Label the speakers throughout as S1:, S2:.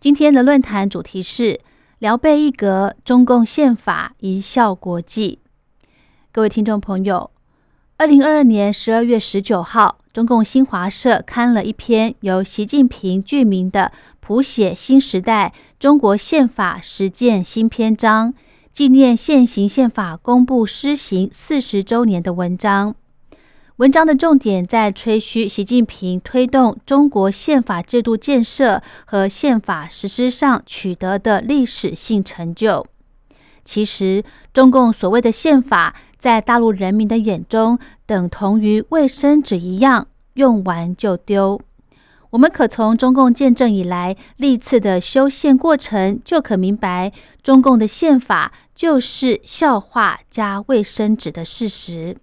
S1: 今天的论坛主题是辽贝一格，中共宪法一笑国际。各位听众朋友，二零二二年十二月十九号，中共新华社刊了一篇由习近平剧名的《谱写新时代中国宪法实践新篇章》，纪念现行宪法公布施行四十周年的文章。文章的重点在吹嘘习近平推动中国宪法制度建设和宪法实施上取得的历史性成就。其实，中共所谓的宪法，在大陆人民的眼中，等同于卫生纸一样，用完就丢。我们可从中共建政以来历次的修宪过程，就可明白，中共的宪法就是笑话加卫生纸的事实。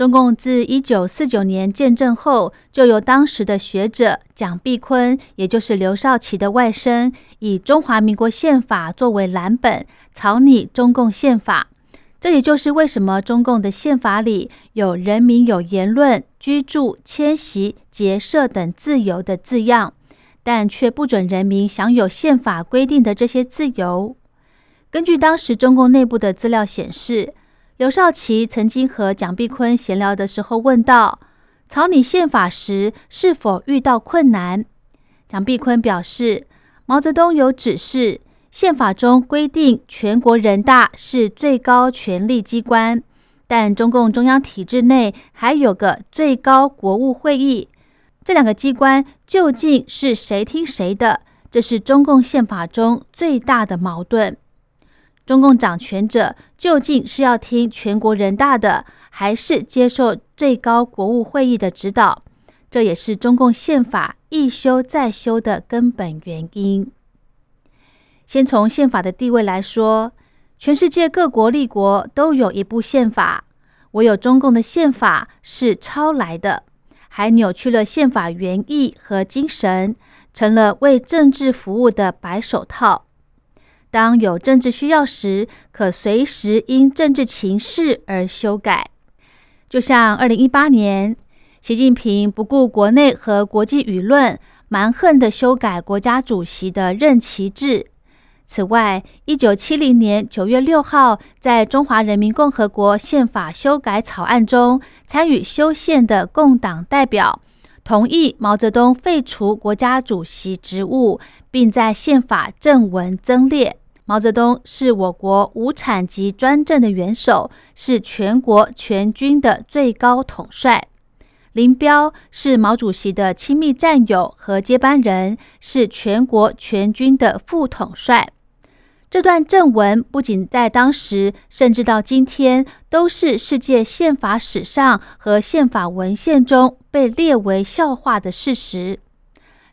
S1: 中共自一九四九年建政后，就由当时的学者蒋碧坤，也就是刘少奇的外甥，以中华民国宪法作为蓝本，草拟中共宪法。这也就是为什么中共的宪法里有“人民有言论、居住、迁徙、结社等自由”的字样，但却不准人民享有宪法规定的这些自由。根据当时中共内部的资料显示。刘少奇曾经和蒋碧坤闲聊的时候问道：“草拟宪法时是否遇到困难？”蒋碧坤表示：“毛泽东有指示，宪法中规定全国人大是最高权力机关，但中共中央体制内还有个最高国务会议，这两个机关究竟是谁听谁的？这是中共宪法中最大的矛盾。”中共掌权者究竟是要听全国人大的，还是接受最高国务会议的指导？这也是中共宪法一修再修的根本原因。先从宪法的地位来说，全世界各国立国都有一部宪法，唯有中共的宪法是抄来的，还扭曲了宪法原意和精神，成了为政治服务的白手套。当有政治需要时，可随时因政治情势而修改。就像二零一八年，习近平不顾国内和国际舆论，蛮横地修改国家主席的任期制。此外，一九七零年九月六号，在中华人民共和国宪法修改草案中参与修宪的共党代表，同意毛泽东废除国家主席职务，并在宪法正文增列。毛泽东是我国无产级专政的元首，是全国全军的最高统帅。林彪是毛主席的亲密战友和接班人，是全国全军的副统帅。这段正文不仅在当时，甚至到今天，都是世界宪法史上和宪法文献中被列为笑话的事实。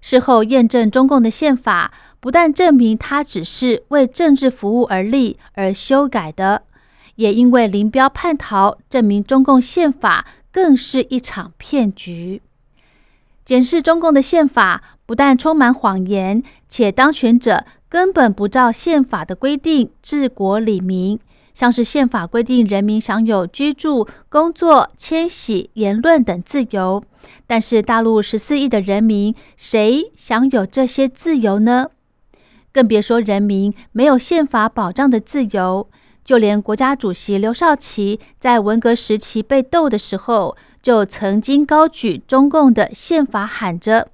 S1: 事后验证，中共的宪法。不但证明它只是为政治服务而立而修改的，也因为林彪叛逃，证明中共宪法更是一场骗局。检视中共的宪法，不但充满谎言，且当权者根本不照宪法的规定治国理民。像是宪法规定人民享有居住、工作、迁徙、言论等自由，但是大陆十四亿的人民，谁享有这些自由呢？更别说人民没有宪法保障的自由，就连国家主席刘少奇在文革时期被斗的时候，就曾经高举中共的宪法，喊着：“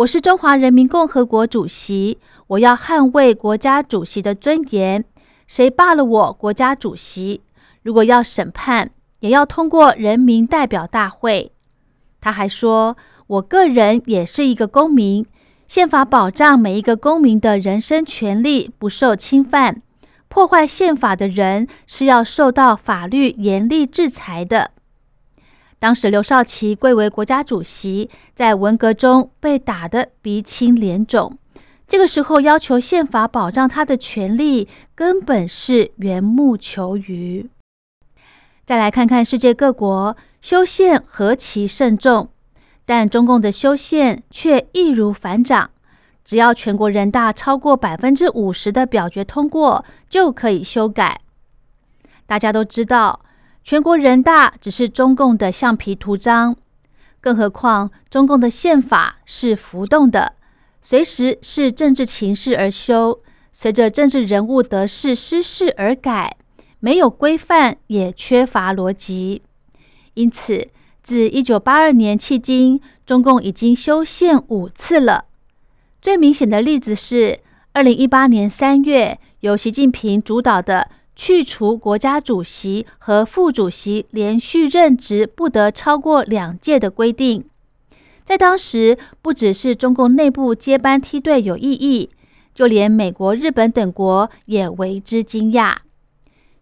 S1: 我是中华人民共和国主席，我要捍卫国家主席的尊严。谁罢了我国家主席？如果要审判，也要通过人民代表大会。”他还说：“我个人也是一个公民。”宪法保障每一个公民的人身权利不受侵犯，破坏宪法的人是要受到法律严厉制裁的。当时刘少奇贵为国家主席，在文革中被打得鼻青脸肿，这个时候要求宪法保障他的权利，根本是缘木求鱼。再来看看世界各国修宪何其慎重，但中共的修宪却易如反掌，只要全国人大超过百分之五十的表决通过，就可以修改。大家都知道，全国人大只是中共的橡皮图章，更何况中共的宪法是浮动的。随时是政治情势而修，随着政治人物得势失势而改，没有规范，也缺乏逻辑。因此，自一九八二年迄今，中共已经修宪五次了。最明显的例子是二零一八年三月，由习近平主导的去除国家主席和副主席连续任职不得超过两届的规定。在当时，不只是中共内部接班梯队有异议，就连美国、日本等国也为之惊讶。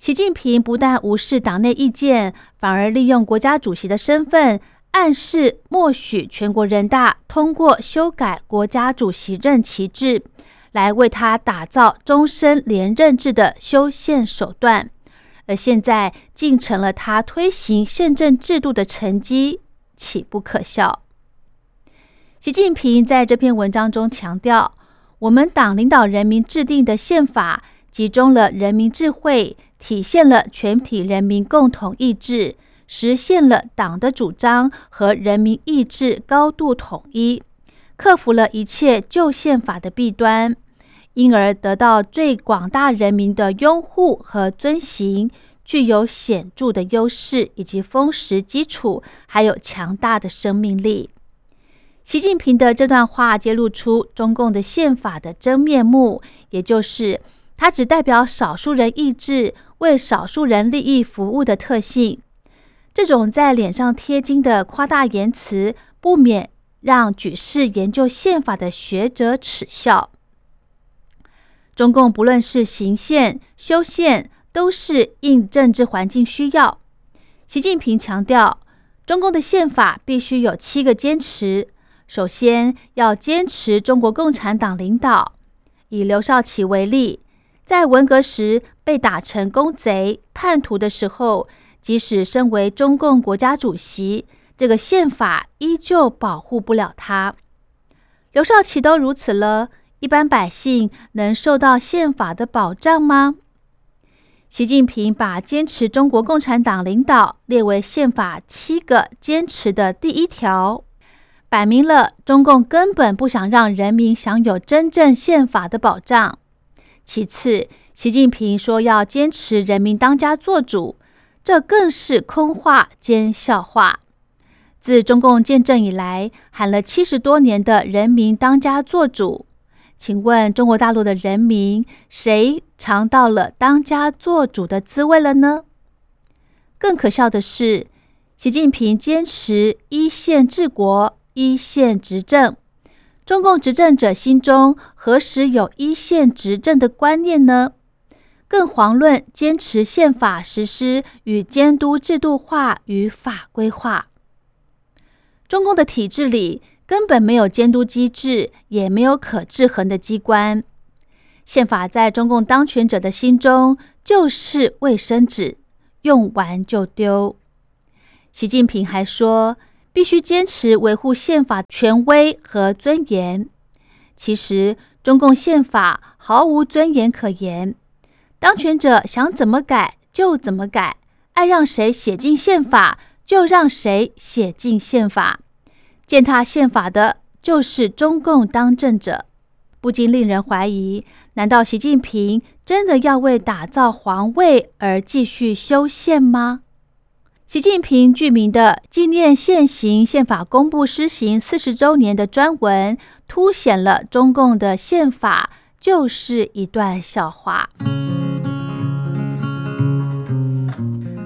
S1: 习近平不但无视党内意见，反而利用国家主席的身份，暗示默许全国人大通过修改国家主席任期制，来为他打造终身连任制的修宪手段。而现在竟成了他推行宪政制度的成绩，岂不可笑？习近平在这篇文章中强调，我们党领导人民制定的宪法，集中了人民智慧，体现了全体人民共同意志，实现了党的主张和人民意志高度统一，克服了一切旧宪法的弊端，因而得到最广大人民的拥护和遵行，具有显著的优势以及丰实基础，还有强大的生命力。习近平的这段话揭露出中共的宪法的真面目，也就是它只代表少数人意志，为少数人利益服务的特性。这种在脸上贴金的夸大言辞，不免让举世研究宪法的学者耻笑。中共不论是行宪、修宪，都是应政治环境需要。习近平强调，中共的宪法必须有七个坚持。首先要坚持中国共产党领导。以刘少奇为例，在文革时被打成公贼、叛徒的时候，即使身为中共国家主席，这个宪法依旧保护不了他。刘少奇都如此了，一般百姓能受到宪法的保障吗？习近平把坚持中国共产党领导列为宪法七个坚持的第一条。摆明了，中共根本不想让人民享有真正宪法的保障。其次，习近平说要坚持人民当家作主，这更是空话兼笑话。自中共建政以来，喊了七十多年的人民当家作主，请问中国大陆的人民，谁尝到了当家作主的滋味了呢？更可笑的是，习近平坚持一线治国。一线执政，中共执政者心中何时有一线执政的观念呢？更遑论坚持宪法实施与监督制度化与法规化。中共的体制里根本没有监督机制，也没有可制衡的机关。宪法在中共当权者的心中就是卫生纸，用完就丢。习近平还说。必须坚持维护宪法权威和尊严。其实，中共宪法毫无尊严可言，当权者想怎么改就怎么改，爱让谁写进宪法就让谁写进宪法。践踏宪法的就是中共当政者，不禁令人怀疑：难道习近平真的要为打造皇位而继续修宪吗？习近平著名的纪念现行宪法公布施行四十周年的专文，凸显了中共的宪法就是一段笑话。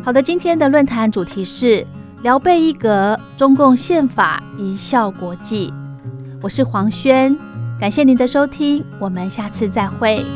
S1: 好的，今天的论坛主题是辽贝一格，中共宪法一笑国际。我是黄轩，感谢您的收听，我们下次再会。